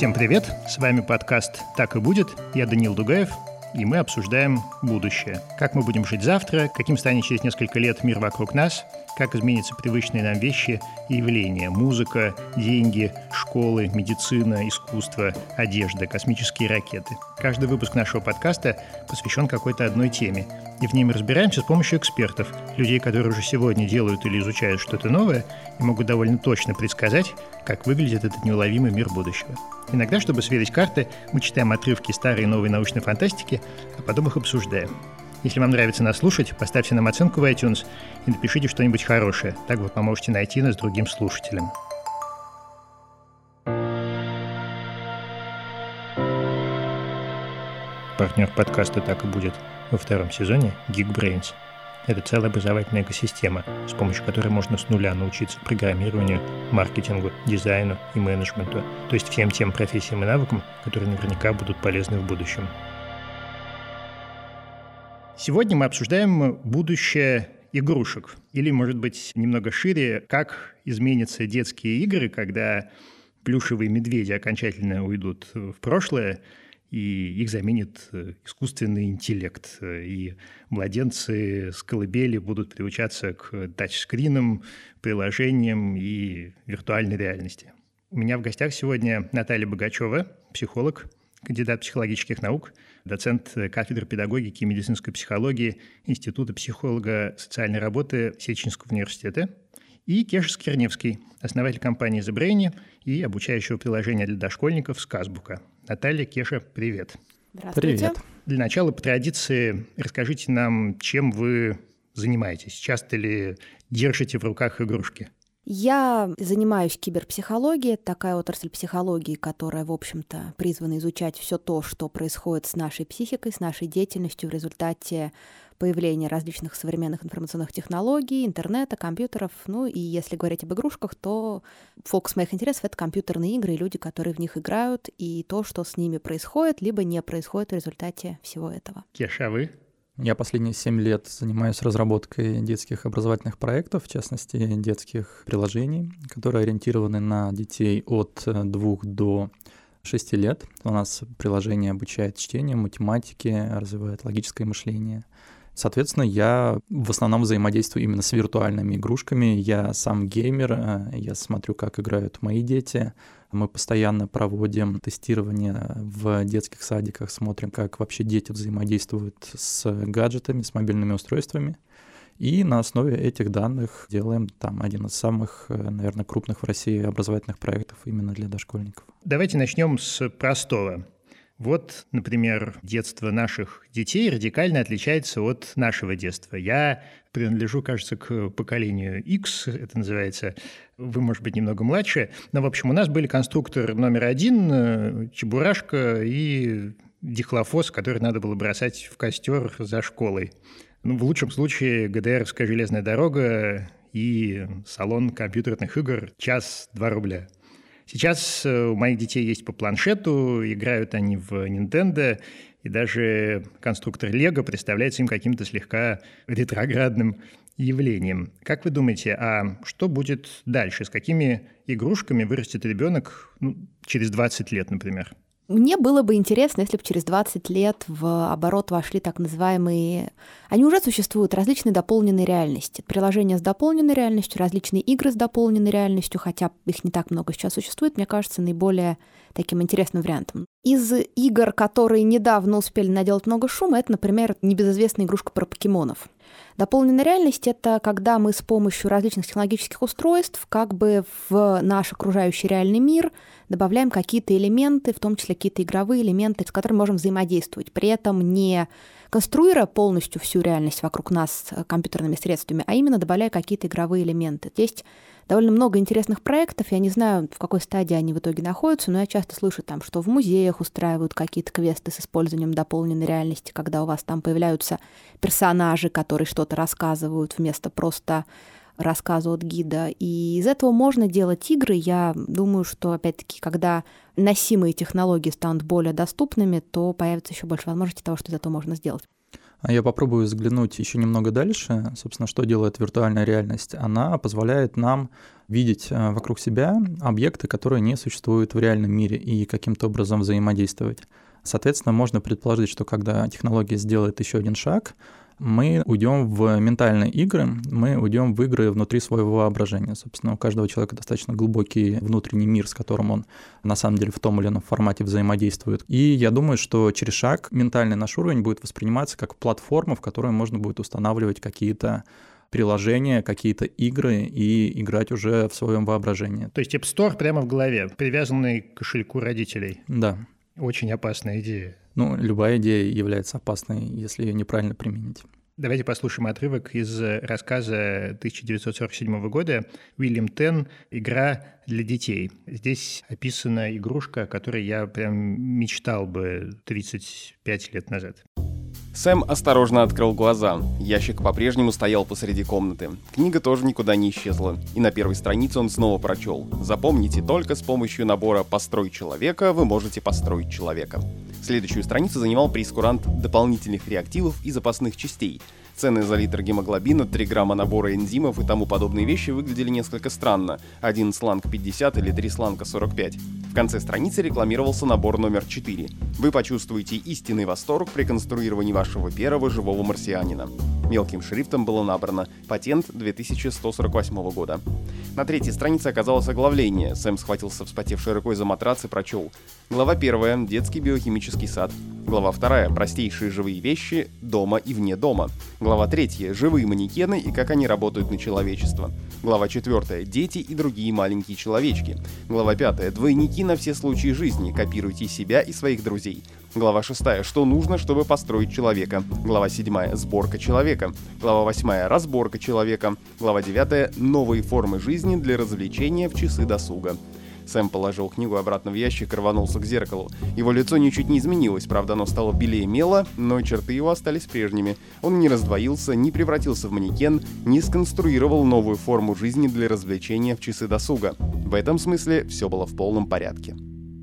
Всем привет! С вами подкаст «Так и будет». Я Даниил Дугаев, и мы обсуждаем будущее. Как мы будем жить завтра, каким станет через несколько лет мир вокруг нас, как изменятся привычные нам вещи и явления – музыка, деньги, школы, медицина, искусство, одежда, космические ракеты. Каждый выпуск нашего подкаста посвящен какой-то одной теме, и в ней мы разбираемся с помощью экспертов, людей, которые уже сегодня делают или изучают что-то новое и могут довольно точно предсказать, как выглядит этот неуловимый мир будущего. Иногда, чтобы сверить карты, мы читаем отрывки старой и новой научной фантастики, а потом их обсуждаем. Если вам нравится нас слушать, поставьте нам оценку в iTunes и напишите что-нибудь хорошее. Так вы поможете найти нас другим слушателям. Партнер подкаста «Так и будет» во втором сезоне Geekbrains. Это целая образовательная экосистема, с помощью которой можно с нуля научиться программированию, маркетингу, дизайну и менеджменту, то есть всем тем профессиям и навыкам, которые наверняка будут полезны в будущем. Сегодня мы обсуждаем будущее игрушек. Или, может быть, немного шире, как изменятся детские игры, когда плюшевые медведи окончательно уйдут в прошлое, и их заменит э, искусственный интеллект. И младенцы с колыбели будут приучаться к тачскринам, приложениям и виртуальной реальности. У меня в гостях сегодня Наталья Богачева, психолог, кандидат психологических наук, доцент кафедры педагогики и медицинской психологии Института психолога социальной работы Сеченского университета, и Кеша Скирневский, основатель компании The Brain и обучающего приложения для дошкольников «Сказбука». Наталья, Кеша, привет. Здравствуйте. Привет. Для начала, по традиции, расскажите нам, чем вы занимаетесь. Часто ли держите в руках игрушки? Я занимаюсь киберпсихологией, такая отрасль психологии, которая, в общем-то, призвана изучать все то, что происходит с нашей психикой, с нашей деятельностью в результате появления различных современных информационных технологий, интернета, компьютеров. Ну и если говорить об игрушках, то фокус моих интересов — это компьютерные игры и люди, которые в них играют, и то, что с ними происходит, либо не происходит в результате всего этого. Кеша, а вы? Я последние семь лет занимаюсь разработкой детских образовательных проектов, в частности, детских приложений, которые ориентированы на детей от двух до 6 лет. У нас приложение обучает чтению, математике, развивает логическое мышление. Соответственно, я в основном взаимодействую именно с виртуальными игрушками. Я сам геймер, э, я смотрю, как играют мои дети. Мы постоянно проводим тестирование в детских садиках, смотрим, как вообще дети взаимодействуют с гаджетами, с мобильными устройствами. И на основе этих данных делаем там один из самых, э, наверное, крупных в России образовательных проектов именно для дошкольников. Давайте начнем с простого. Вот, например, детство наших детей радикально отличается от нашего детства. Я принадлежу, кажется, к поколению X, это называется. Вы, может быть, немного младше. Но, в общем, у нас были конструктор номер один, э, чебурашка и дихлофос, который надо было бросать в костер за школой. Ну, в лучшем случае ГДРовская железная дорога и салон компьютерных игр час-два рубля – Сейчас э, у моих детей есть по планшету, играют они в Nintendo, и даже конструктор Лего представляется им каким-то слегка ретроградным явлением. Как вы думаете, а что будет дальше? С какими игрушками вырастет ребенок ну, через 20 лет, например? Мне было бы интересно, если бы через 20 лет в оборот вошли так называемые... Они уже существуют, различные дополненные реальности. Приложения с дополненной реальностью, различные игры с дополненной реальностью, хотя их не так много сейчас существует, мне кажется, наиболее таким интересным вариантом. Из игр, которые недавно успели наделать много шума, это, например, небезызвестная игрушка про покемонов. Дополненная реальность — это когда мы с помощью различных технологических устройств как бы в наш окружающий реальный мир добавляем какие-то элементы, в том числе какие-то игровые элементы, с которыми можем взаимодействовать, при этом не конструируя полностью всю реальность вокруг нас компьютерными средствами, а именно добавляя какие-то игровые элементы. Есть довольно много интересных проектов. Я не знаю, в какой стадии они в итоге находятся, но я часто слышу там, что в музеях устраивают какие-то квесты с использованием дополненной реальности, когда у вас там появляются персонажи, которые что-то рассказывают вместо просто рассказа от гида. И из этого можно делать игры. Я думаю, что, опять-таки, когда носимые технологии станут более доступными, то появится еще больше возможностей того, что из этого можно сделать. А я попробую взглянуть еще немного дальше. Собственно, что делает виртуальная реальность? Она позволяет нам видеть э, вокруг себя объекты, которые не существуют в реальном мире и каким-то образом взаимодействовать. Соответственно, можно предположить, что когда технология сделает еще один шаг, мы уйдем в ментальные игры, мы уйдем в игры внутри своего воображения. Собственно, у каждого человека достаточно глубокий внутренний мир, с которым он на самом деле в том или ином формате взаимодействует. И я думаю, что через шаг ментальный наш уровень будет восприниматься как платформа, в которой можно будет устанавливать какие-то приложения, какие-то игры и играть уже в своем воображении. То есть App Store прямо в голове, привязанный к кошельку родителей. Да. Очень опасная идея. Ну, любая идея является опасной, если ее неправильно применить. Давайте послушаем отрывок из рассказа 1947 года «Уильям Тен. Игра для детей». Здесь описана игрушка, о которой я прям мечтал бы 35 лет назад. Сэм осторожно открыл глаза. Ящик по-прежнему стоял посреди комнаты. Книга тоже никуда не исчезла. И на первой странице он снова прочел. Запомните, только с помощью набора «Построй человека» вы можете построить человека. Следующую страницу занимал прескурант дополнительных реактивов и запасных частей — Цены за литр гемоглобина, 3 грамма набора энзимов и тому подобные вещи выглядели несколько странно. Один сланг 50 или три сланга 45. В конце страницы рекламировался набор номер 4. Вы почувствуете истинный восторг при конструировании вашего первого живого марсианина. Мелким шрифтом было набрано «Патент 2148 года». На третьей странице оказалось оглавление. Сэм схватился вспотевшей рукой за матрац и прочел. Глава первая. Детский биохимический сад. Глава вторая. Простейшие живые вещи дома и вне дома. Глава третья. Живые манекены и как они работают на человечество. Глава четвертая. Дети и другие маленькие человечки. Глава пятая. Двойники на все случаи жизни. Копируйте себя и своих друзей. Глава 6. Что нужно, чтобы построить человека? Глава 7. Сборка человека. Глава 8. Разборка человека. Глава 9. Новые формы жизни для развлечения в часы досуга. Сэм положил книгу обратно в ящик и рванулся к зеркалу. Его лицо ничуть не изменилось, правда оно стало белее мела, но черты его остались прежними. Он не раздвоился, не превратился в манекен, не сконструировал новую форму жизни для развлечения в часы досуга. В этом смысле все было в полном порядке.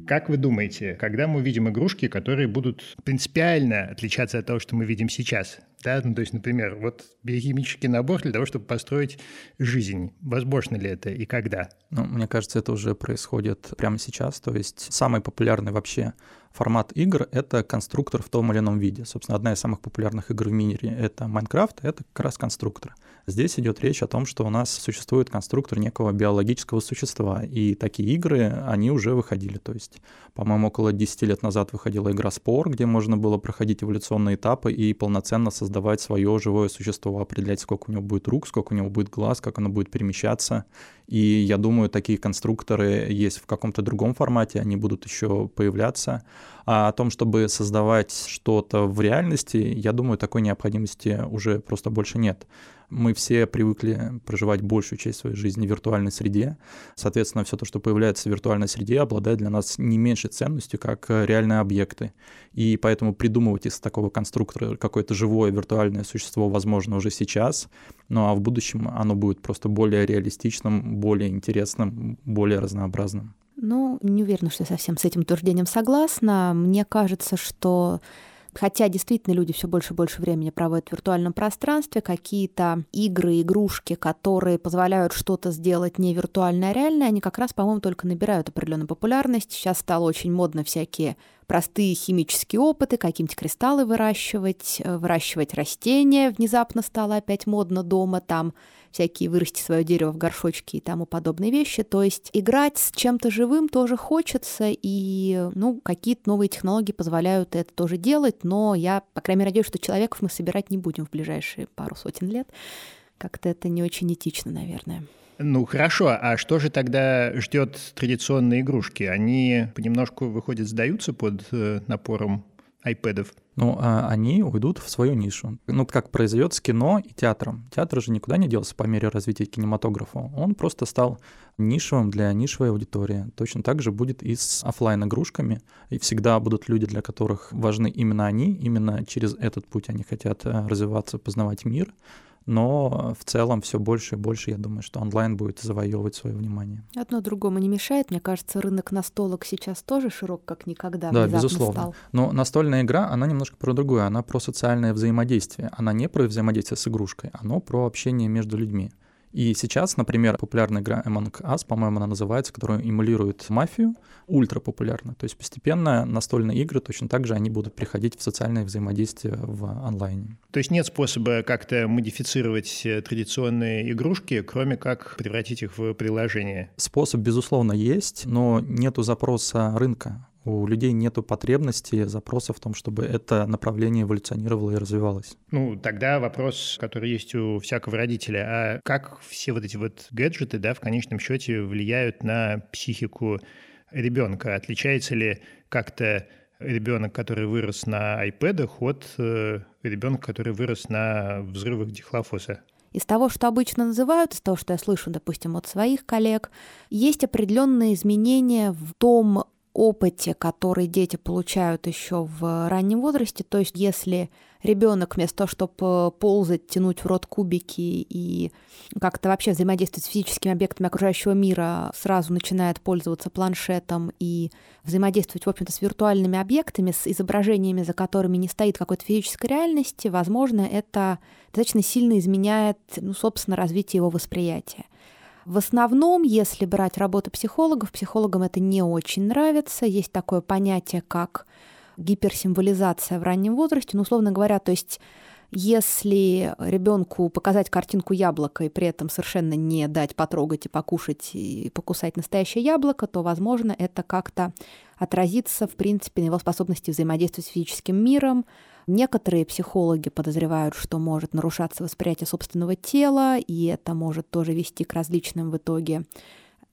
Как вы думаете, когда мы увидим игрушки, которые будут принципиально отличаться от того, что мы видим сейчас? Да? Ну, то есть, например, вот биохимический набор для того, чтобы построить жизнь. Возможно ли это и когда? Ну, мне кажется, это уже происходит прямо сейчас. То есть самый популярный вообще формат игр — это конструктор в том или ином виде. Собственно, одна из самых популярных игр в мире — это Майнкрафт, это как раз конструктор. Здесь идет речь о том, что у нас существует конструктор некого биологического существа, и такие игры, они уже выходили. То есть, по-моему, около 10 лет назад выходила игра «Спор», где можно было проходить эволюционные этапы и полноценно создавать свое живое существо, определять, сколько у него будет рук, сколько у него будет глаз, как оно будет перемещаться. И я думаю, такие конструкторы есть в каком-то другом формате, они будут еще появляться. А о том, чтобы создавать что-то в реальности, я думаю, такой необходимости уже просто больше нет. Мы все привыкли проживать большую часть своей жизни в виртуальной среде. Соответственно, все то, что появляется в виртуальной среде, обладает для нас не меньшей ценностью, как реальные объекты. И поэтому придумывать из такого конструктора какое-то живое виртуальное существо возможно уже сейчас, ну а в будущем оно будет просто более реалистичным, более интересным, более разнообразным. Ну, не уверена, что я совсем с этим утверждением согласна. Мне кажется, что Хотя действительно люди все больше и больше времени проводят в виртуальном пространстве, какие-то игры, игрушки, которые позволяют что-то сделать не виртуально, а реально, они как раз, по-моему, только набирают определенную популярность. Сейчас стало очень модно всякие простые химические опыты, какие-нибудь кристаллы выращивать, э, выращивать растения. Внезапно стало опять модно дома там всякие вырасти свое дерево в горшочке и тому подобные вещи. То есть играть с чем-то живым тоже хочется, и ну, какие-то новые технологии позволяют это тоже делать, но я, по крайней мере, надеюсь, что человеков мы собирать не будем в ближайшие пару сотен лет. Как-то это не очень этично, наверное. Ну хорошо, а что же тогда ждет традиционные игрушки? Они понемножку, выходят, сдаются под э, напором айпэдов? ну, а они уйдут в свою нишу. Ну, как произойдет с кино и театром. Театр же никуда не делся по мере развития кинематографа. Он просто стал нишевым для нишевой аудитории. Точно так же будет и с офлайн игрушками И всегда будут люди, для которых важны именно они, именно через этот путь они хотят э, развиваться, познавать мир. Но в целом все больше и больше, я думаю, что онлайн будет завоевывать свое внимание. Одно другому не мешает. Мне кажется, рынок настолок сейчас тоже широк, как никогда. Да, безусловно. Стал. Но настольная игра, она немножко про другое. Она про социальное взаимодействие. Она не про взаимодействие с игрушкой, оно про общение между людьми. И сейчас, например, популярная игра Among Us, по-моему, она называется, которая эмулирует мафию, ультра популярна. То есть постепенно настольные игры точно так же они будут приходить в социальное взаимодействие в онлайне. То есть нет способа как-то модифицировать э, традиционные игрушки, кроме как превратить их в приложение? Способ, безусловно, есть, но нету запроса рынка у людей нет потребности, запроса в том, чтобы это направление эволюционировало и развивалось. Ну, тогда вопрос, который есть у всякого родителя, а как все вот эти вот гаджеты, да, в конечном счете влияют на психику ребенка? Отличается ли как-то ребенок, который вырос на iPad, от э, ребенка, который вырос на взрывах дихлофоса? Из того, что обычно называют, из того, что я слышу, допустим, от своих коллег, есть определенные изменения в том опыте, который дети получают еще в раннем возрасте. То есть, если ребенок вместо того, чтобы ползать, тянуть в рот кубики и как-то вообще взаимодействовать с физическими объектами окружающего мира, сразу начинает пользоваться планшетом и взаимодействовать, в общем-то, с виртуальными объектами, с изображениями, за которыми не стоит какой-то физической реальности, возможно, это достаточно сильно изменяет, ну, собственно, развитие его восприятия. В основном, если брать работу психологов, психологам это не очень нравится. Есть такое понятие, как гиперсимволизация в раннем возрасте. Ну, условно говоря, то есть если ребенку показать картинку яблока и при этом совершенно не дать потрогать и покушать и покусать настоящее яблоко, то, возможно, это как-то отразится, в принципе, на его способности взаимодействовать с физическим миром, Некоторые психологи подозревают, что может нарушаться восприятие собственного тела, и это может тоже вести к различным в итоге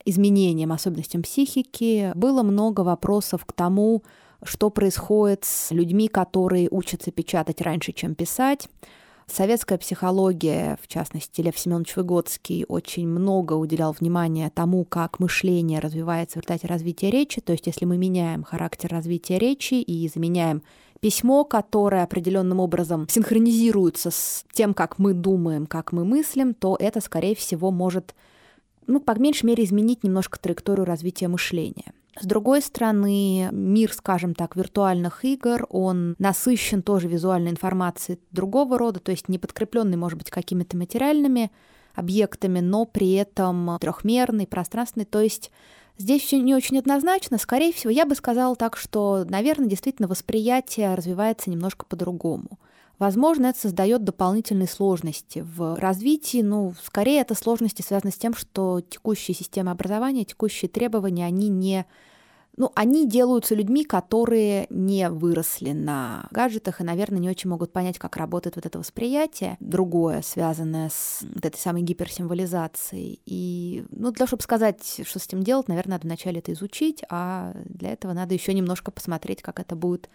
изменениям, особенностям психики. Было много вопросов к тому, что происходит с людьми, которые учатся печатать раньше, чем писать. Советская психология, в частности, Лев Семенович Выгодский, очень много уделял внимания тому, как мышление развивается в результате развития речи. То есть, если мы меняем характер развития речи и заменяем письмо, которое определенным образом синхронизируется с тем, как мы думаем, как мы мыслим, то это, скорее всего, может, ну, по меньшей мере, изменить немножко траекторию развития мышления. С другой стороны, мир, скажем так, виртуальных игр, он насыщен тоже визуальной информацией другого рода, то есть не подкрепленный, может быть, какими-то материальными объектами, но при этом трехмерный, пространственный, то есть Здесь все не очень однозначно. Скорее всего, я бы сказала так, что, наверное, действительно восприятие развивается немножко по-другому. Возможно, это создает дополнительные сложности в развитии. Ну, скорее, это сложности связаны с тем, что текущие системы образования, текущие требования, они не ну, они делаются людьми, которые не выросли на гаджетах и, наверное, не очень могут понять, как работает вот это восприятие, другое, связанное с вот этой самой гиперсимволизацией. И, ну, для того, чтобы сказать, что с этим делать, наверное, надо вначале это изучить, а для этого надо еще немножко посмотреть, как это будет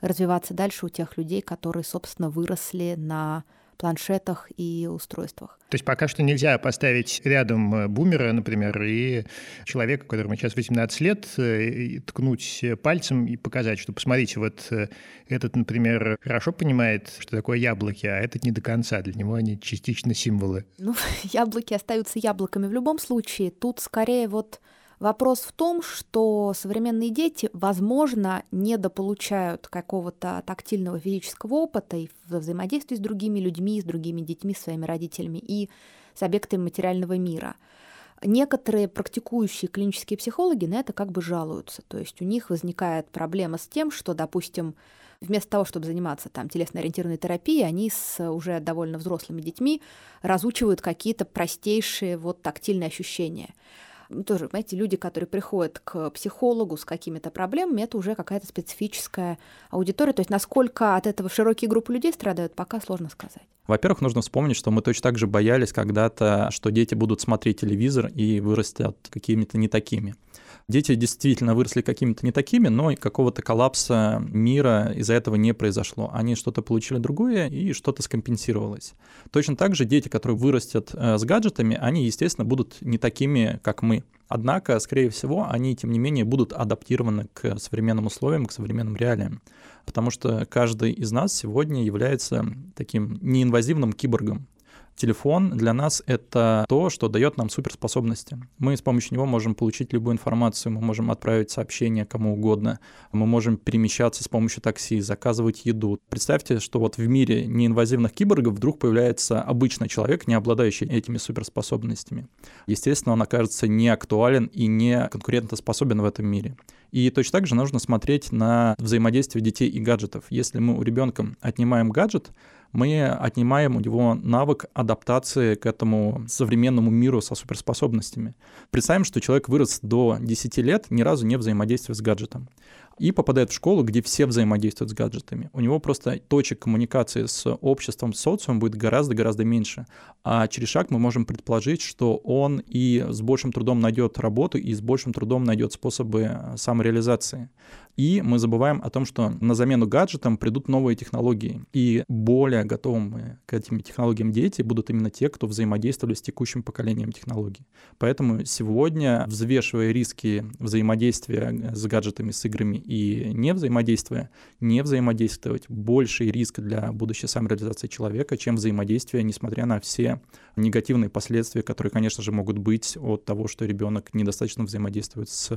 развиваться дальше у тех людей, которые, собственно, выросли на планшетах и устройствах. То есть пока что нельзя поставить рядом э, бумера, например, и человека, которому сейчас 18 лет, э, ткнуть пальцем и показать, что посмотрите, вот э, этот, например, хорошо понимает, что такое яблоки, а этот не до конца. Для него они частично символы. Ну, яблоки остаются яблоками в любом случае. Тут скорее вот Вопрос в том, что современные дети, возможно, недополучают какого-то тактильного физического опыта и в взаимодействии с другими людьми, с другими детьми, своими родителями и с объектами материального мира. Некоторые практикующие клинические психологи на это как бы жалуются. То есть у них возникает проблема с тем, что, допустим, вместо того, чтобы заниматься там телесно-ориентированной терапией, они с уже довольно взрослыми детьми разучивают какие-то простейшие вот тактильные ощущения тоже, знаете, люди, которые приходят к психологу с какими-то проблемами, это уже какая-то специфическая аудитория. То есть насколько от этого широкие группы людей страдают, пока сложно сказать. Во-первых, нужно вспомнить, что мы точно так же боялись когда-то, что дети будут смотреть телевизор и вырастят какими-то не такими. Дети действительно выросли какими-то не такими, но какого-то коллапса мира из-за этого не произошло. Они что-то получили другое, и что-то скомпенсировалось. Точно так же дети, которые вырастят э, с гаджетами, они, естественно, будут не такими, как мы. Однако, скорее всего, они, тем не менее, будут адаптированы к современным условиям, к современным реалиям. Потому что каждый из нас сегодня является таким неинвазивным киборгом Телефон для нас — это то, что дает нам суперспособности. Мы с помощью него можем получить любую информацию, мы можем отправить сообщение кому угодно, мы можем перемещаться с помощью такси, заказывать еду. Представьте, что вот в мире неинвазивных киборгов вдруг появляется обычный человек, не обладающий этими суперспособностями. Естественно, он окажется не актуален и не конкурентоспособен в этом мире. И точно так же нужно смотреть на взаимодействие детей и гаджетов. Если мы у ребенка отнимаем гаджет, мы отнимаем у него навык адаптации к этому современному миру со суперспособностями. Представим, что человек вырос до 10 лет, ни разу не взаимодействуя с гаджетом и попадает в школу, где все взаимодействуют с гаджетами. У него просто точек коммуникации с обществом, с социумом будет гораздо-гораздо меньше. А через шаг мы можем предположить, что он и с большим трудом найдет работу, и с большим трудом найдет способы самореализации. И мы забываем о том, что на замену гаджетам придут новые технологии. И более готовые к этим технологиям дети будут именно те, кто взаимодействовали с текущим поколением технологий. Поэтому сегодня, взвешивая риски взаимодействия с гаджетами, с играми и не взаимодействуя, не взаимодействовать больший риск для будущей самореализации человека, чем взаимодействие, несмотря на все негативные последствия, которые, конечно же, могут быть от того, что ребенок недостаточно взаимодействует с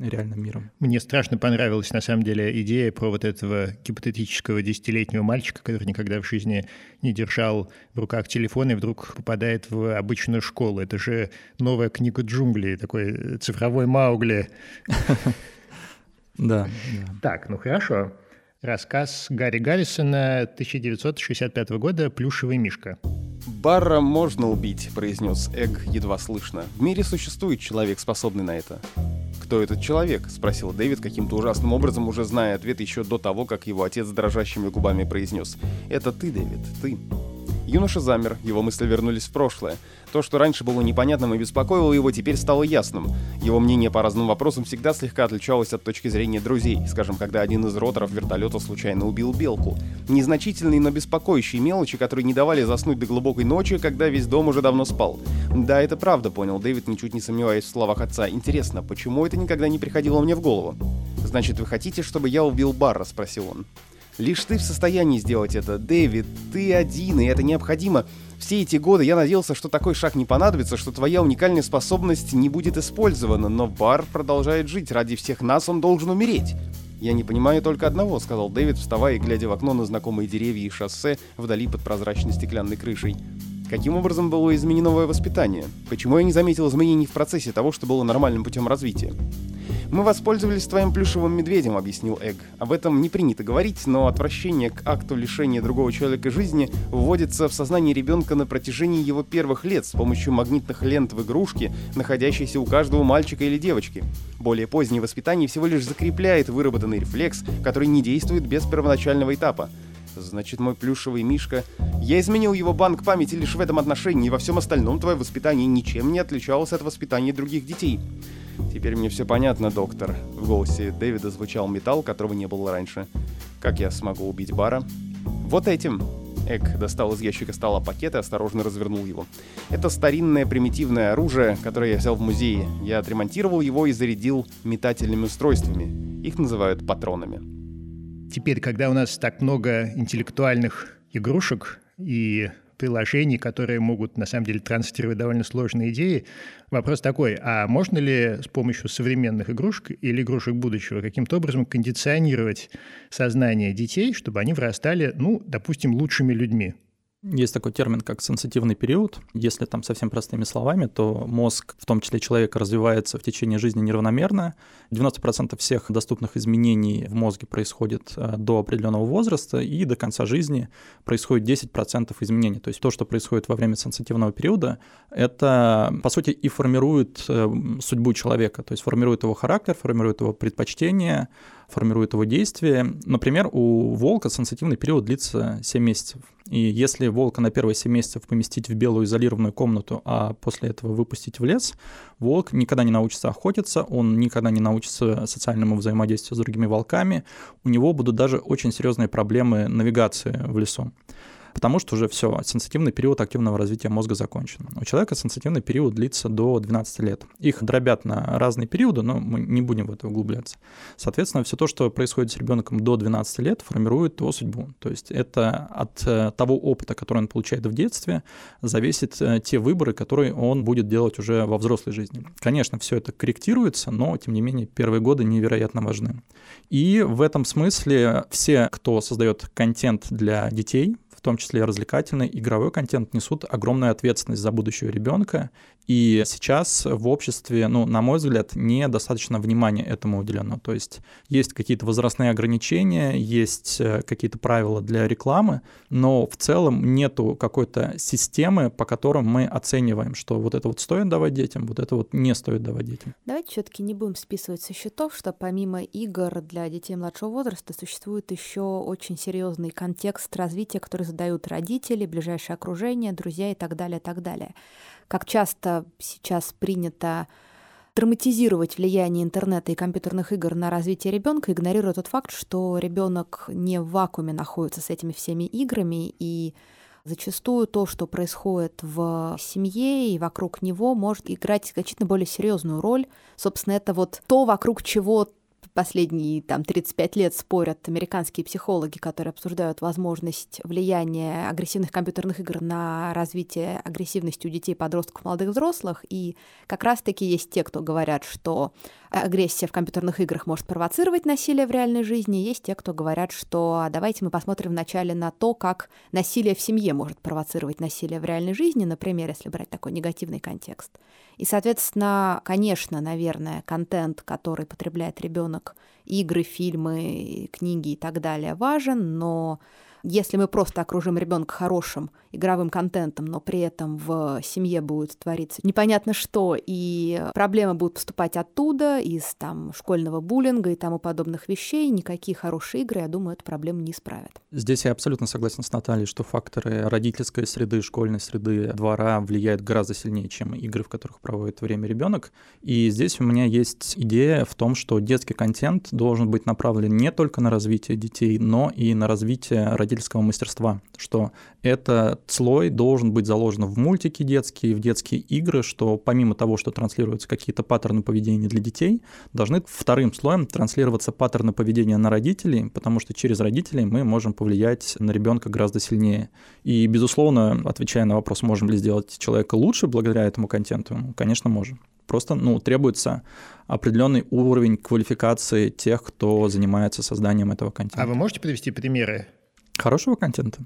реальным миром. Мне страшно понравилась, на самом деле, идея про вот этого гипотетического десятилетнего мальчика, который никогда в жизни не держал в руках телефон и вдруг попадает в обычную школу. Это же новая книга джунглей, такой цифровой Маугли. Да. Так, ну хорошо. Рассказ Гарри Гаррисона 1965 года «Плюшевый мишка». «Барра можно убить», — произнес Эг едва слышно. «В мире существует человек, способный на это». «Кто этот человек?» — спросил Дэвид каким-то ужасным образом, уже зная ответ еще до того, как его отец дрожащими губами произнес. «Это ты, Дэвид, ты». Юноша замер, его мысли вернулись в прошлое. То, что раньше было непонятным и беспокоило его, теперь стало ясным. Его мнение по разным вопросам всегда слегка отличалось от точки зрения друзей, скажем, когда один из роторов вертолета случайно убил белку. Незначительные, но беспокоящие мелочи, которые не давали заснуть до глубокой ночи, когда весь дом уже давно спал. Да, это правда, понял Дэвид, ничуть не сомневаясь в словах отца. Интересно, почему это никогда не приходило мне в голову? «Значит, вы хотите, чтобы я убил Барра?» — спросил он. Лишь ты в состоянии сделать это. Дэвид, ты один, и это необходимо. Все эти годы я надеялся, что такой шаг не понадобится, что твоя уникальная способность не будет использована, но Бар продолжает жить. Ради всех нас он должен умереть. «Я не понимаю только одного», — сказал Дэвид, вставая и глядя в окно на знакомые деревья и шоссе вдали под прозрачной стеклянной крышей. Каким образом было изменено воспитание? Почему я не заметил изменений в процессе того, что было нормальным путем развития? «Мы воспользовались твоим плюшевым медведем», — объяснил Эг. «Об этом не принято говорить, но отвращение к акту лишения другого человека жизни вводится в сознание ребенка на протяжении его первых лет с помощью магнитных лент в игрушке, находящейся у каждого мальчика или девочки. Более позднее воспитание всего лишь закрепляет выработанный рефлекс, который не действует без первоначального этапа. Значит, мой плюшевый мишка... Я изменил его банк памяти лишь в этом отношении, и во всем остальном твое воспитание ничем не отличалось от воспитания других детей. «Теперь мне все понятно, доктор». В голосе Дэвида звучал металл, которого не было раньше. «Как я смогу убить Бара?» «Вот этим!» Эк достал из ящика стола пакет и осторожно развернул его. Это старинное примитивное оружие, которое я взял в музее. Я отремонтировал его и зарядил метательными устройствами. Их называют патронами. Теперь, когда у нас так много интеллектуальных игрушек и приложений, которые могут на самом деле транслировать довольно сложные идеи. Вопрос такой, а можно ли с помощью современных игрушек или игрушек будущего каким-то образом кондиционировать сознание детей, чтобы они вырастали, ну, допустим, лучшими людьми? Есть такой термин, как сенситивный период. Если там совсем простыми словами, то мозг, в том числе человека, развивается в течение жизни неравномерно. 90% всех доступных изменений в мозге происходит э, до определенного возраста, и до конца жизни происходит 10% изменений. То есть то, что происходит во время сенситивного периода, это, по сути, и формирует э, судьбу человека, то есть формирует его характер, формирует его предпочтения, формирует его действие. Например, у волка сенситивный период длится 7 месяцев. И если волка на первые 7 месяцев поместить в белую изолированную комнату, а после этого выпустить в лес, волк никогда не научится охотиться, он никогда не научится социальному взаимодействию с другими волками, у него будут даже очень серьезные проблемы навигации в лесу. Потому что уже все, сенситивный период активного развития мозга закончен. У человека сенситивный период длится до 12 лет. Их дробят на разные периоды, но мы не будем в это углубляться. Соответственно, все то, что происходит с ребенком до 12 лет, формирует его судьбу. То есть это от э, того опыта, который он получает в детстве, зависит э, те выборы, которые он будет делать уже во взрослой жизни. Конечно, все это корректируется, но, тем не менее, первые годы невероятно важны. И в этом смысле все, кто создает контент для детей, в том числе развлекательный, игровой контент, несут огромную ответственность за будущего ребенка. И сейчас в обществе, ну, на мой взгляд, недостаточно внимания этому уделено. То есть есть какие-то возрастные ограничения, есть э, какие-то правила для рекламы, но в целом нету какой-то системы, по которым мы оцениваем, что вот это вот стоит давать детям, вот это вот не стоит давать детям. Давайте все-таки не будем списывать со счетов, что помимо игр для детей младшего возраста существует еще очень серьезный контекст развития, который задают родители, ближайшее окружение, друзья и так далее, так далее. Как часто сейчас принято драматизировать влияние интернета и компьютерных игр на развитие ребенка, игнорируя тот факт, что ребенок не в вакууме находится с этими всеми играми, и зачастую то, что происходит в семье и вокруг него, может играть значительно более серьезную роль. Собственно, это вот то, вокруг чего последние там, 35 лет спорят американские психологи, которые обсуждают возможность влияния агрессивных компьютерных игр на развитие агрессивности у детей, подростков, молодых взрослых. И как раз-таки есть те, кто говорят, что агрессия в компьютерных играх может провоцировать насилие в реальной жизни. Есть те, кто говорят, что а давайте мы посмотрим вначале на то, как насилие в семье может провоцировать насилие в реальной жизни, например, если брать такой негативный контекст. И, соответственно, конечно, наверное, контент, который потребляет ребенок, игры, фильмы, книги и так далее, важен, но если мы просто окружим ребенка хорошим игровым контентом, но при этом в семье будет твориться непонятно что, и проблемы будут поступать оттуда, из там школьного буллинга и тому подобных вещей, никакие хорошие игры, я думаю, эту проблему не исправят. Здесь я абсолютно согласен с Натальей, что факторы родительской среды, школьной среды, двора влияют гораздо сильнее, чем игры, в которых проводит время ребенок. И здесь у меня есть идея в том, что детский контент должен быть направлен не только на развитие детей, но и на развитие родительского мастерства, что это слой должен быть заложен в мультики детские, в детские игры, что помимо того, что транслируются какие-то паттерны поведения для детей, должны вторым слоем транслироваться паттерны поведения на родителей, потому что через родителей мы можем повлиять на ребенка гораздо сильнее. И, безусловно, отвечая на вопрос, можем ли сделать человека лучше благодаря этому контенту, конечно, можем. Просто ну, требуется определенный уровень квалификации тех, кто занимается созданием этого контента. А вы можете привести примеры? Хорошего контента?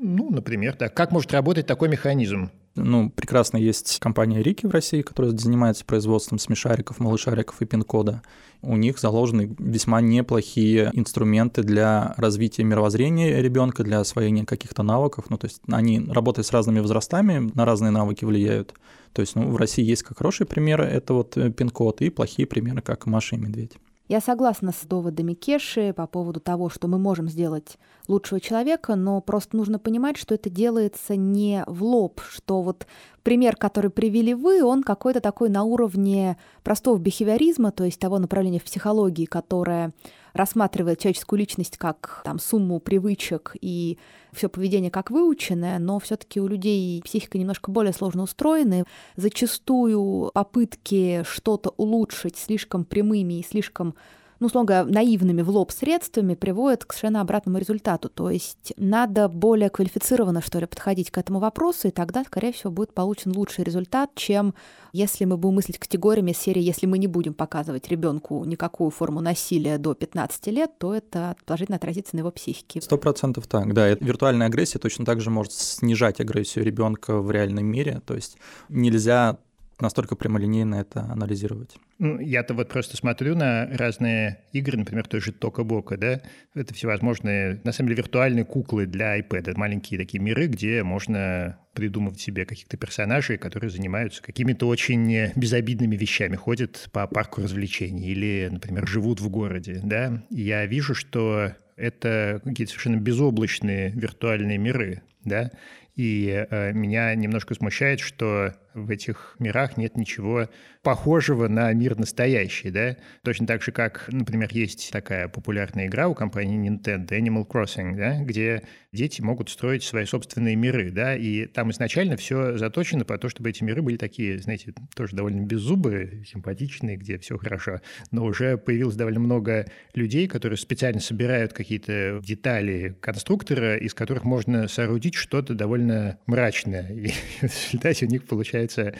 Ну, например, да. Как может работать такой механизм? Ну, прекрасно есть компания Рики в России, которая занимается производством смешариков, малышариков и пин-кода. У них заложены весьма неплохие инструменты для развития мировоззрения ребенка, для освоения каких-то навыков. Ну, то есть они, работая с разными возрастами, на разные навыки влияют. То есть ну, в России есть как хорошие примеры, это вот э, пин-код, и плохие примеры, как Маша и Медведь. Я согласна с доводами Кеши по поводу того, что мы можем сделать лучшего человека, но просто нужно понимать, что это делается не в лоб, что вот пример, который привели вы, он какой-то такой на уровне простого бихевиоризма, то есть того направления в психологии, которое рассматривает человеческую личность как там, сумму привычек и все поведение как выученное, но все-таки у людей психика немножко более сложно устроена. Зачастую попытки что-то улучшить слишком прямыми и слишком ну, условно наивными в лоб средствами приводят к совершенно обратному результату. То есть надо более квалифицированно, что ли, подходить к этому вопросу, и тогда, скорее всего, будет получен лучший результат, чем если мы будем мыслить категориями серии, если мы не будем показывать ребенку никакую форму насилия до 15 лет, то это положительно отразится на его психике. Сто процентов так, да. Виртуальная агрессия точно так же может снижать агрессию ребенка в реальном мире. То есть нельзя настолько прямолинейно это анализировать. Ну, я-то вот просто смотрю на разные игры, например, той же Тока Бока, да, это всевозможные, на самом деле, виртуальные куклы для iPad, маленькие такие миры, где можно придумывать себе каких-то персонажей, которые занимаются какими-то очень безобидными вещами, ходят по парку развлечений или, например, живут в городе, да. Я вижу, что это какие-то совершенно безоблачные виртуальные миры. да, и э, меня немножко смущает, что в этих мирах нет ничего похожего на мир настоящий, да? Точно так же, как, например, есть такая популярная игра у компании Nintendo, Animal Crossing, да, где дети могут строить свои собственные миры, да, и там изначально все заточено по то, чтобы эти миры были такие, знаете, тоже довольно беззубые, симпатичные, где все хорошо, но уже появилось довольно много людей, которые специально собирают какие-то детали конструктора, из которых можно соорудить что-то довольно мрачное, и в результате у них получается получается,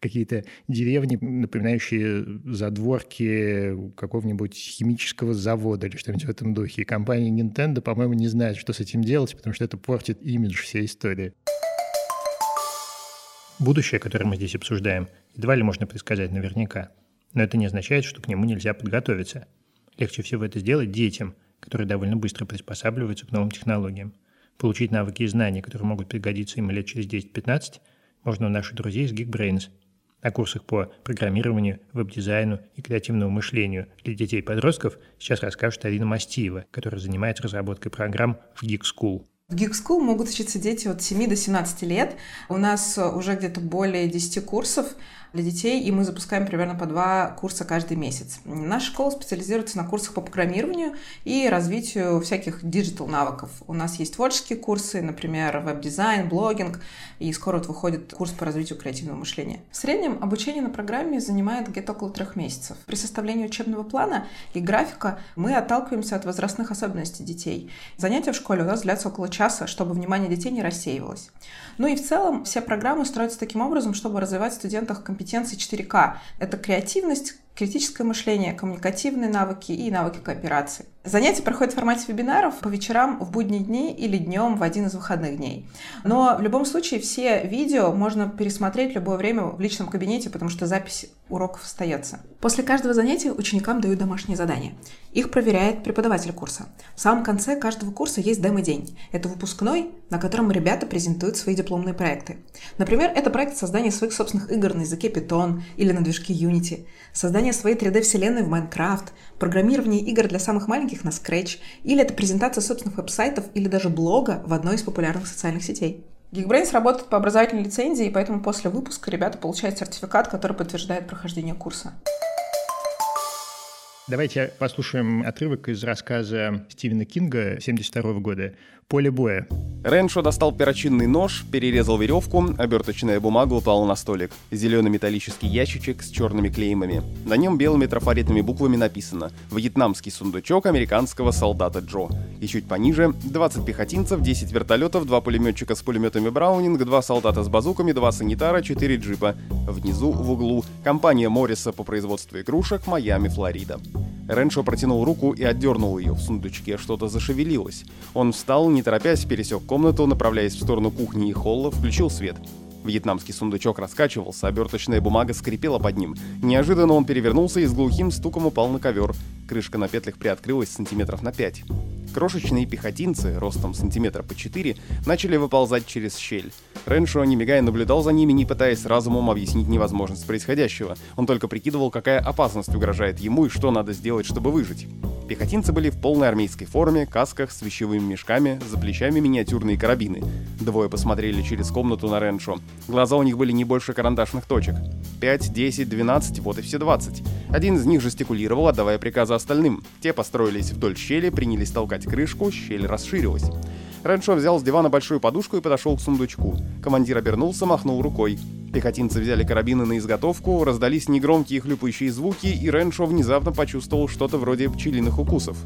какие-то деревни, напоминающие задворки какого-нибудь химического завода или что-нибудь в этом духе. И компания Nintendo, по-моему, не знает, что с этим делать, потому что это портит имидж всей истории. Будущее, которое мы здесь обсуждаем, едва ли можно предсказать наверняка. Но это не означает, что к нему нельзя подготовиться. Легче всего это сделать детям, которые довольно быстро приспосабливаются к новым технологиям. Получить навыки и знания, которые могут пригодиться им лет через 10-15, можно у наших друзей из Geekbrains на курсах по программированию, веб-дизайну и креативному мышлению для детей и подростков сейчас расскажет Алина Мастиева, которая занимается разработкой программ в Geek School. В Geek School могут учиться дети от 7 до 17 лет. У нас уже где-то более 10 курсов для детей, и мы запускаем примерно по два курса каждый месяц. Наша школа специализируется на курсах по программированию и развитию всяких digital навыков. У нас есть творческие курсы, например, веб-дизайн, блогинг, и скоро вот выходит курс по развитию креативного мышления. В среднем обучение на программе занимает где-то около трех месяцев. При составлении учебного плана и графика мы отталкиваемся от возрастных особенностей детей. Занятия в школе у нас длятся около часа, чтобы внимание детей не рассеивалось. Ну и в целом все программы строятся таким образом, чтобы развивать в студентах компетенции 4К. Это креативность, критическое мышление, коммуникативные навыки и навыки кооперации. Занятия проходят в формате вебинаров по вечерам в будние дни или днем в один из выходных дней. Но в любом случае все видео можно пересмотреть любое время в личном кабинете, потому что запись уроков остается. После каждого занятия ученикам дают домашние задания. Их проверяет преподаватель курса. В самом конце каждого курса есть демо-день. Это выпускной, на котором ребята презентуют свои дипломные проекты. Например, это проект создания своих собственных игр на языке Python или на движке Unity, создание своей 3D-вселенной в Minecraft, программирование игр для самых маленьких на Scratch, или это презентация собственных веб-сайтов или даже блога в одной из популярных социальных сетей. Geekbrains работает по образовательной лицензии, и поэтому после выпуска ребята получают сертификат, который подтверждает прохождение курса. Давайте послушаем отрывок из рассказа Стивена Кинга 1972 года поле боя. Реншо достал перочинный нож, перерезал веревку, оберточная бумага упала на столик. Зеленый металлический ящичек с черными клеймами. На нем белыми трафаретными буквами написано «Вьетнамский сундучок американского солдата Джо». И чуть пониже 20 пехотинцев, 10 вертолетов, 2 пулеметчика с пулеметами Браунинг, 2 солдата с базуками, 2 санитара, 4 джипа. Внизу, в углу, компания Морриса по производству игрушек Майами, Флорида. Реншо протянул руку и отдернул ее. В сундучке что-то зашевелилось. Он встал, не торопясь, пересек комнату, направляясь в сторону кухни и холла, включил свет. Вьетнамский сундучок раскачивался, оберточная бумага скрипела под ним. Неожиданно он перевернулся и с глухим стуком упал на ковер. Крышка на петлях приоткрылась сантиметров на пять. Крошечные пехотинцы, ростом сантиметра по 4, начали выползать через щель. Реншо, не мигая, наблюдал за ними, не пытаясь разумом объяснить невозможность происходящего. Он только прикидывал, какая опасность угрожает ему и что надо сделать, чтобы выжить. Пехотинцы были в полной армейской форме, касках с вещевыми мешками, за плечами миниатюрные карабины. Двое посмотрели через комнату на Реншо. Глаза у них были не больше карандашных точек. 5, 10, 12, вот и все 20. Один из них жестикулировал, отдавая приказы остальным. Те построились вдоль щели, принялись толкать крышку, щель расширилась. Рэншо взял с дивана большую подушку и подошел к сундучку. Командир обернулся, махнул рукой. Пехотинцы взяли карабины на изготовку, раздались негромкие хлюпающие звуки, и Рэншо внезапно почувствовал что-то вроде пчелиных укусов.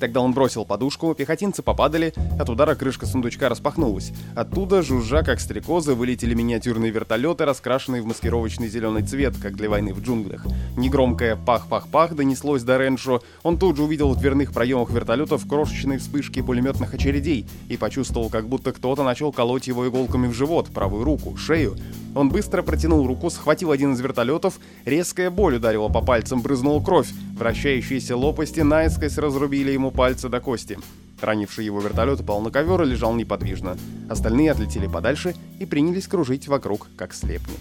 Тогда он бросил подушку, пехотинцы попадали, от удара крышка сундучка распахнулась. Оттуда, жужжа как стрекозы, вылетели миниатюрные вертолеты, раскрашенные в маскировочный зеленый цвет, как для войны в джунглях. Негромкое «пах-пах-пах» донеслось до Реншо. Он тут же увидел в дверных проемах вертолетов крошечные вспышки пулеметных очередей и почувствовал, как будто кто-то начал колоть его иголками в живот, правую руку, шею. Он быстро протянул руку, схватил один из вертолетов, резкая боль ударила по пальцам, брызнула кровь. Вращающиеся лопасти наискось разрубили ему пальцы до кости. Ранивший его вертолет упал на ковер и лежал неподвижно. Остальные отлетели подальше и принялись кружить вокруг, как слепни.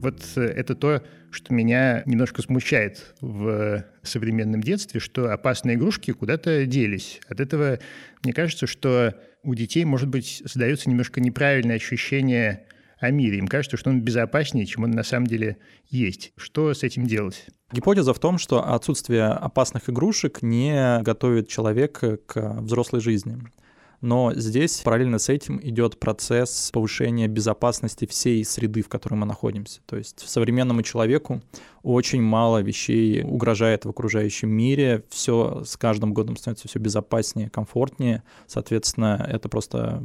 Вот э, это то, что меня немножко смущает в современном детстве, что опасные игрушки куда-то делись. От этого мне кажется, что у детей, может быть, создается немножко неправильное ощущение о мире. Им кажется, что он безопаснее, чем он на самом деле есть. Что с этим делать? Гипотеза в том, что отсутствие опасных игрушек не готовит человека к взрослой жизни. Но здесь параллельно с этим идет процесс повышения безопасности всей среды, в которой мы находимся. То есть современному человеку очень мало вещей угрожает в окружающем мире, все с каждым годом становится все безопаснее, комфортнее. Соответственно, это просто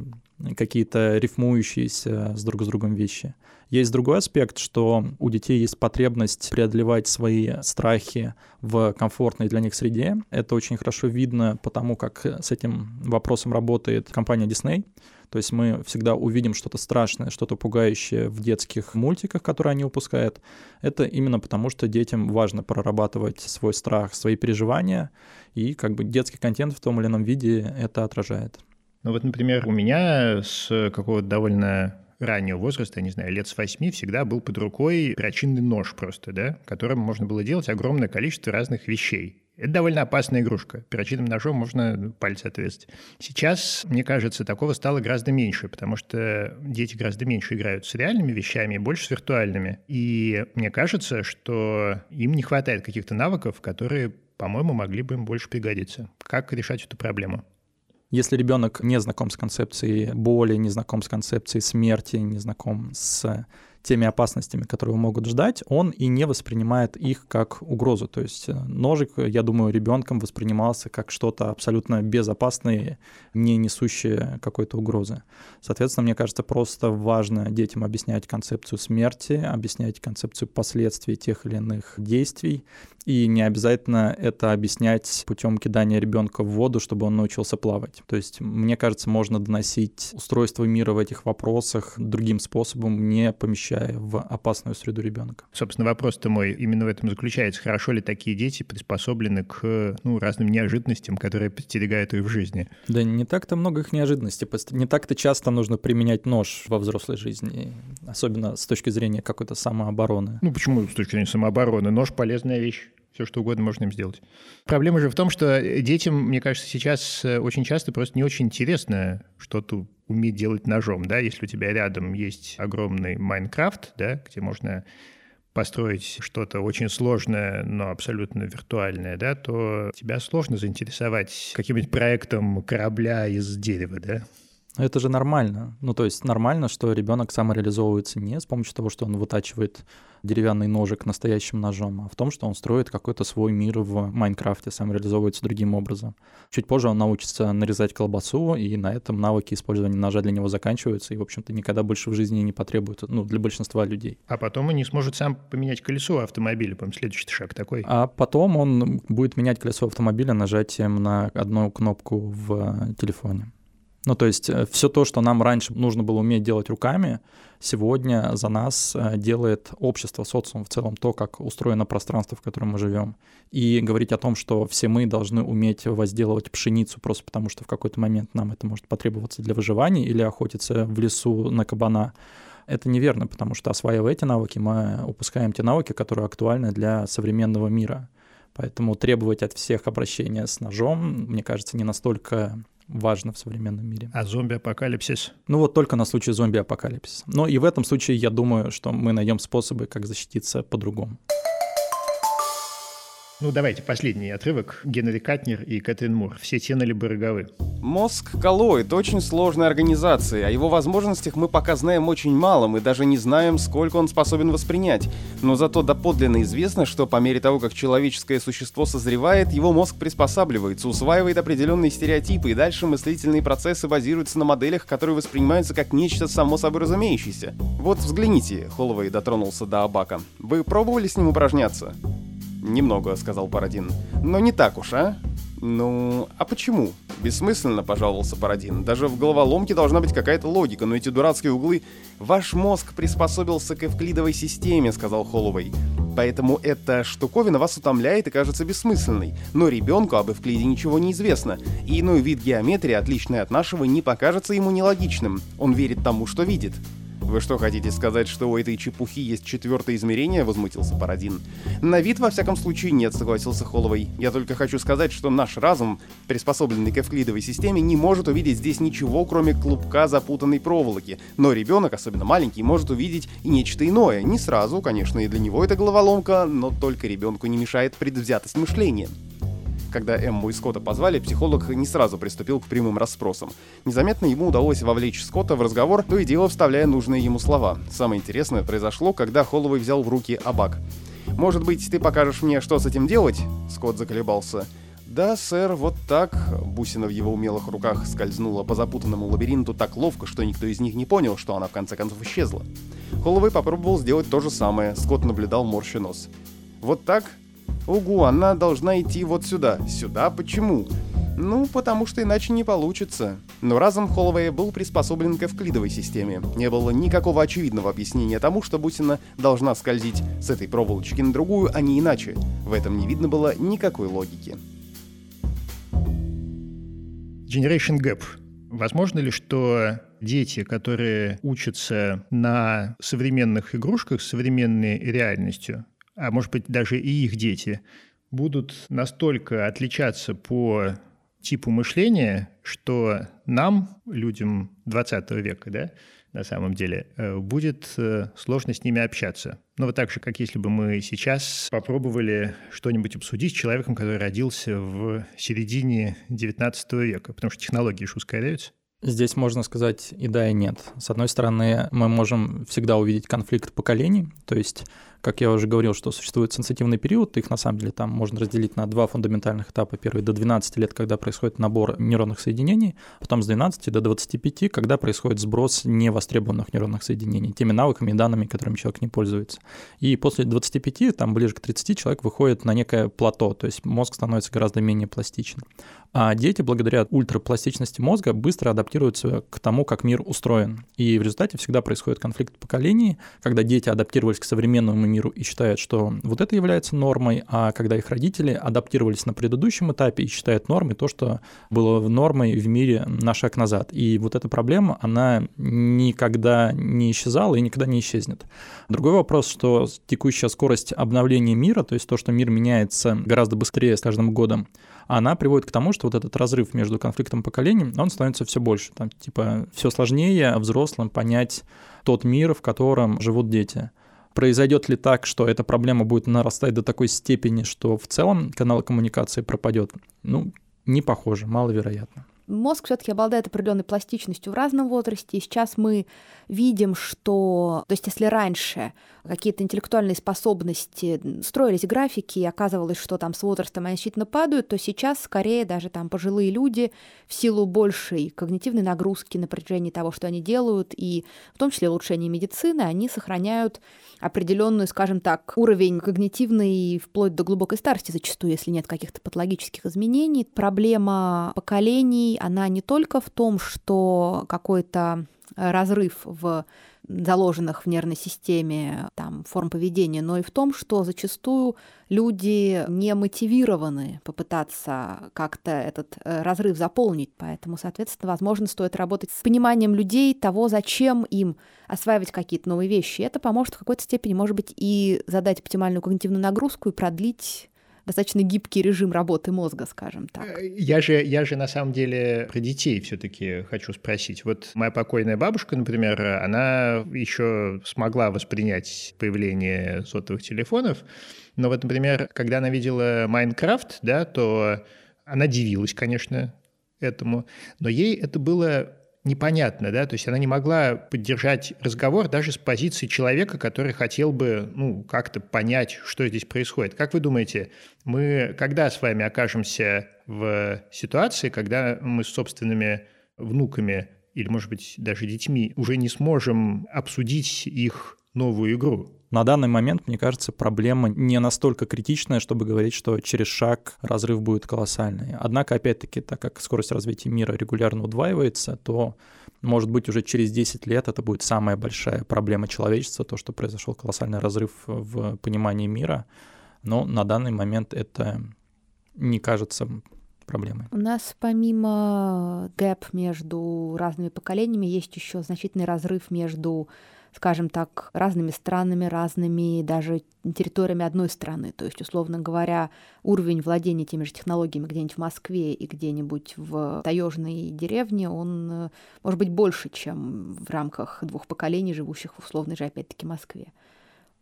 какие-то рифмующиеся с друг с другом вещи. Есть другой аспект, что у детей есть потребность преодолевать свои страхи в комфортной для них среде. Это очень хорошо видно потому, как с этим вопросом работает компания Disney. То есть мы всегда увидим что-то страшное, что-то пугающее в детских мультиках, которые они выпускают. Это именно потому, что детям важно прорабатывать свой страх, свои переживания, и как бы детский контент в том или ином виде это отражает. Ну вот, например, у меня с какого-то довольно раннего возраста, я не знаю, лет с восьми, всегда был под рукой перочинный нож просто, да, которым можно было делать огромное количество разных вещей. Это довольно опасная игрушка. Перочинным ножом можно пальцы отвесить. Сейчас, мне кажется, такого стало гораздо меньше, потому что дети гораздо меньше играют с реальными вещами, больше с виртуальными. И мне кажется, что им не хватает каких-то навыков, которые, по-моему, могли бы им больше пригодиться. Как решать эту проблему? Если ребенок не знаком с концепцией боли, не знаком с концепцией смерти, не знаком с теми опасностями, которые его могут ждать, он и не воспринимает их как угрозу. То есть э, ножик, я думаю, ребенком воспринимался как что-то абсолютно безопасное, не несущее какой-то угрозы. Соответственно, мне кажется, просто важно детям объяснять концепцию смерти, объяснять концепцию последствий тех или иных действий, и не обязательно это объяснять путем кидания ребенка в воду, чтобы он научился плавать. То есть, мне кажется, можно доносить устройство мира в этих вопросах другим способом, не помещая в опасную среду ребенка. Собственно, вопрос-то мой именно в этом заключается. Хорошо ли такие дети приспособлены к ну, разным неожиданностям, которые подстерегают их в жизни? Да не так-то много их неожиданностей. Не так-то часто нужно применять нож во взрослой жизни, особенно с точки зрения какой-то самообороны. Ну почему с точки зрения самообороны? Нож — полезная вещь все что угодно можно им сделать. Проблема же в том, что детям, мне кажется, сейчас э, очень часто просто не очень интересно что-то уметь делать ножом, да, если у тебя рядом есть огромный Майнкрафт, да, где можно построить что-то очень сложное, но абсолютно виртуальное, да, то тебя сложно заинтересовать каким-нибудь проектом корабля из дерева, да. Это же нормально. Ну, то есть нормально, что ребенок самореализовывается не с помощью того, что он вытачивает деревянный ножик настоящим ножом, а в том, что он строит какой-то свой мир в Майнкрафте, самореализовывается другим образом. Чуть позже он научится нарезать колбасу, и на этом навыки использования ножа для него заканчиваются, и, в общем-то, никогда больше в жизни не потребуются, ну, для большинства людей. А потом он не сможет сам поменять колесо автомобиля, по следующий шаг такой. А потом он будет менять колесо автомобиля нажатием на одну кнопку в телефоне. Ну, то есть э, все то, что нам раньше нужно было уметь делать руками, сегодня за нас э, делает общество, социум в целом, то, как устроено пространство, в котором мы живем. И говорить о том, что все мы должны уметь возделывать пшеницу просто потому, что в какой-то момент нам это может потребоваться для выживания или охотиться в лесу на кабана, это неверно, потому что осваивая эти навыки, мы упускаем те навыки, которые актуальны для современного мира. Поэтому требовать от всех обращения с ножом, мне кажется, не настолько важно в современном мире. А зомби-апокалипсис? Ну вот только на случай зомби-апокалипсиса. Но и в этом случае я думаю, что мы найдем способы, как защититься по-другому. Ну, давайте последний отрывок. Генри Катнер и Кэтрин Мур. Все те либо роговы. Мозг коллоид — очень сложная организация. О его возможностях мы пока знаем очень мало, мы даже не знаем, сколько он способен воспринять. Но зато доподлинно известно, что по мере того, как человеческое существо созревает, его мозг приспосабливается, усваивает определенные стереотипы, и дальше мыслительные процессы базируются на моделях, которые воспринимаются как нечто само собой разумеющееся. Вот взгляните, Холловей дотронулся до Абака. Вы пробовали с ним упражняться? «Немного», — сказал Парадин. «Но не так уж, а?» «Ну, а почему?» «Бессмысленно», — пожаловался Парадин. «Даже в головоломке должна быть какая-то логика, но эти дурацкие углы...» «Ваш мозг приспособился к эвклидовой системе», — сказал Холлоуэй. «Поэтому эта штуковина вас утомляет и кажется бессмысленной. Но ребенку об эвклиде ничего не известно, и иной вид геометрии, отличный от нашего, не покажется ему нелогичным. Он верит тому, что видит». «Вы что, хотите сказать, что у этой чепухи есть четвертое измерение?» — возмутился Парадин. «На вид, во всяком случае, нет», — согласился Холловой. «Я только хочу сказать, что наш разум, приспособленный к эвклидовой системе, не может увидеть здесь ничего, кроме клубка запутанной проволоки. Но ребенок, особенно маленький, может увидеть и нечто иное. Не сразу, конечно, и для него это головоломка, но только ребенку не мешает предвзятость мышления». Когда Эмму и Скотта позвали, психолог не сразу приступил к прямым расспросам. Незаметно ему удалось вовлечь Скотта в разговор, то и дело вставляя нужные ему слова. Самое интересное произошло, когда Холловой взял в руки Абак. «Может быть, ты покажешь мне, что с этим делать?» Скотт заколебался. «Да, сэр, вот так». Бусина в его умелых руках скользнула по запутанному лабиринту так ловко, что никто из них не понял, что она в конце концов исчезла. Холловой попробовал сделать то же самое. Скотт наблюдал морща нос. «Вот так?» Угу, она должна идти вот сюда. Сюда почему? Ну, потому что иначе не получится. Но разум Холловея был приспособлен к эвклидовой системе. Не было никакого очевидного объяснения тому, что бусина должна скользить с этой проволочки на другую, а не иначе. В этом не видно было никакой логики. Generation Gap. Возможно ли, что дети, которые учатся на современных игрушках с современной реальностью, а может быть даже и их дети, будут настолько отличаться по типу мышления, что нам, людям 20 века, да, на самом деле, э, будет э, сложно с ними общаться. Ну, вот так же, как если бы мы сейчас попробовали что-нибудь обсудить с человеком, который родился в середине 19 века, потому что технологии же ускоряются. Здесь можно сказать и да, и нет. С одной стороны, мы можем всегда увидеть конфликт поколений, то есть как я уже говорил, что существует сенситивный период, их на самом деле там можно разделить на два фундаментальных этапа. Первый до 12 лет, когда происходит набор нейронных соединений, потом с 12 до 25, когда происходит сброс невостребованных нейронных соединений, теми навыками и данными, которыми человек не пользуется. И после 25, там ближе к 30, человек выходит на некое плато, то есть мозг становится гораздо менее пластичен. А дети, благодаря ультрапластичности мозга, быстро адаптируются к тому, как мир устроен. И в результате всегда происходит конфликт поколений, когда дети адаптировались к современному миру и считают, что вот это является нормой, а когда их родители адаптировались на предыдущем этапе и считают нормой то, что было нормой в мире на шаг назад. И вот эта проблема, она никогда не исчезала и никогда не исчезнет. Другой вопрос, что текущая скорость обновления мира, то есть то, что мир меняется гораздо быстрее с каждым годом, она приводит к тому, что вот этот разрыв между конфликтом поколений, он становится все больше. Там, типа, все сложнее взрослым понять тот мир, в котором живут дети. Произойдет ли так, что эта проблема будет нарастать до такой степени, что в целом канал коммуникации пропадет? Ну, не похоже, маловероятно. Мозг все-таки обладает определенной пластичностью в разном возрасте. И сейчас мы видим, что, то есть если раньше какие-то интеллектуальные способности строились графики, и оказывалось, что там с возрастом они значительно падают, то сейчас скорее даже там пожилые люди в силу большей когнитивной нагрузки на протяжении того, что они делают, и в том числе улучшения медицины, они сохраняют определенную, скажем так, уровень когнитивный вплоть до глубокой старости зачастую, если нет каких-то патологических изменений. Проблема поколений, она не только в том, что какой-то разрыв в заложенных в нервной системе там, форм поведения, но и в том, что зачастую люди не мотивированы попытаться как-то этот э, разрыв заполнить. Поэтому, соответственно, возможно, стоит работать с пониманием людей того, зачем им осваивать какие-то новые вещи. Это поможет в какой-то степени, может быть, и задать оптимальную когнитивную нагрузку и продлить достаточно гибкий режим работы мозга, скажем так. Э, я же, я же на самом деле про детей все-таки хочу спросить. Вот моя покойная бабушка, например, она еще смогла воспринять появление сотовых телефонов, но вот, например, когда она видела Майнкрафт, да, то она дивилась, конечно, этому, но ей это было непонятно, да, то есть она не могла поддержать разговор даже с позиции человека, который хотел бы, ну, как-то понять, что здесь происходит. Как вы думаете, мы когда с вами окажемся в ситуации, когда мы с собственными внуками или, может быть, даже детьми уже не сможем обсудить их новую игру? На данный момент, мне кажется, проблема не настолько критичная, чтобы говорить, что через шаг разрыв будет колоссальный. Однако, опять-таки, так как скорость развития мира регулярно удваивается, то, может быть, уже через 10 лет это будет самая большая проблема человечества, то, что произошел колоссальный разрыв в понимании мира. Но на данный момент это не кажется проблемой. У нас помимо гэп между разными поколениями есть еще значительный разрыв между скажем так, разными странами, разными даже территориями одной страны. То есть, условно говоря, уровень владения теми же технологиями где-нибудь в Москве и где-нибудь в таежной деревне, он э, может быть больше, чем в рамках двух поколений, живущих в условной же, опять-таки, Москве.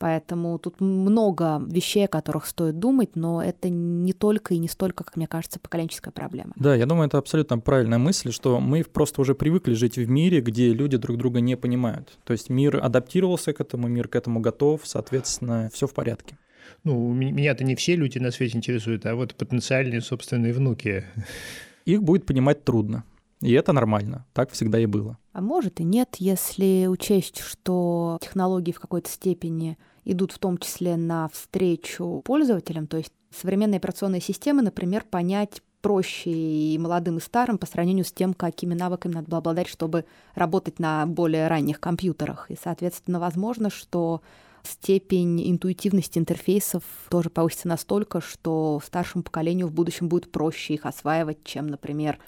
Поэтому тут много вещей, о которых стоит думать, но это не только и не столько, как мне кажется, поколенческая проблема. Да, я думаю, это абсолютно правильная мысль, что мы просто уже привыкли жить в мире, где люди друг друга не понимают. То есть мир адаптировался к этому, мир к этому готов, соответственно, все в порядке. Ну, меня-то не все люди на свете интересуют, а вот потенциальные собственные внуки. Их будет понимать трудно. И это нормально. Так всегда и было. А может и нет, если учесть, что технологии в какой-то степени идут в том числе на встречу пользователям, то есть современные операционные системы, например, понять проще и молодым, и старым по сравнению с тем, какими навыками надо было обладать, чтобы работать на более ранних компьютерах. И, соответственно, возможно, что степень интуитивности интерфейсов тоже повысится настолько, что старшему поколению в будущем будет проще их осваивать, чем, например,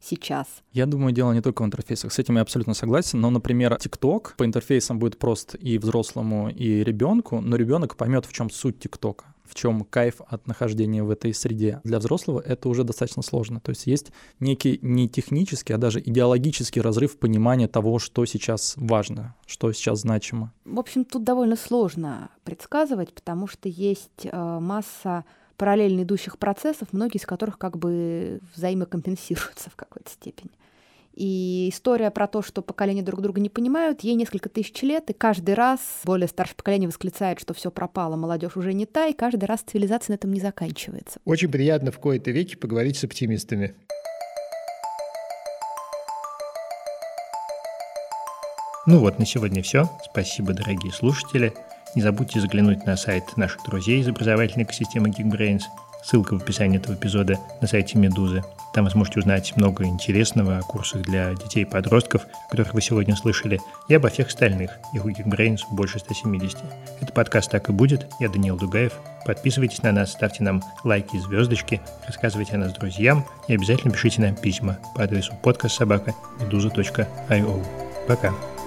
сейчас. Я думаю, дело не только в интерфейсах. С этим я абсолютно согласен. Но, например, TikTok по интерфейсам будет прост и взрослому, и ребенку, но ребенок поймет, в чем суть ТикТока в чем кайф от нахождения в этой среде. Для взрослого это уже достаточно сложно. То есть есть некий не технический, а даже идеологический разрыв понимания того, что сейчас важно, что сейчас значимо. В общем, тут довольно сложно предсказывать, потому что есть э, масса параллельно идущих процессов, многие из которых как бы взаимокомпенсируются в какой-то степени. И история про то, что поколения друг друга не понимают, ей несколько тысяч лет, и каждый раз более старшее поколение восклицает, что все пропало, молодежь уже не та, и каждый раз цивилизация на этом не заканчивается. Очень приятно в кои-то веке поговорить с оптимистами. Ну вот, на сегодня все. Спасибо, дорогие слушатели. Не забудьте заглянуть на сайт наших друзей из образовательной экосистемы Geekbrains. Ссылка в описании этого эпизода на сайте Медузы. Там вы сможете узнать много интересного о курсах для детей и подростков, о которых вы сегодня слышали, и обо всех остальных. Их у Geekbrains больше 170. Это подкаст «Так и будет». Я Даниил Дугаев. Подписывайтесь на нас, ставьте нам лайки и звездочки, рассказывайте о нас друзьям и обязательно пишите нам письма по адресу подкастсобака.медуза.io. Пока.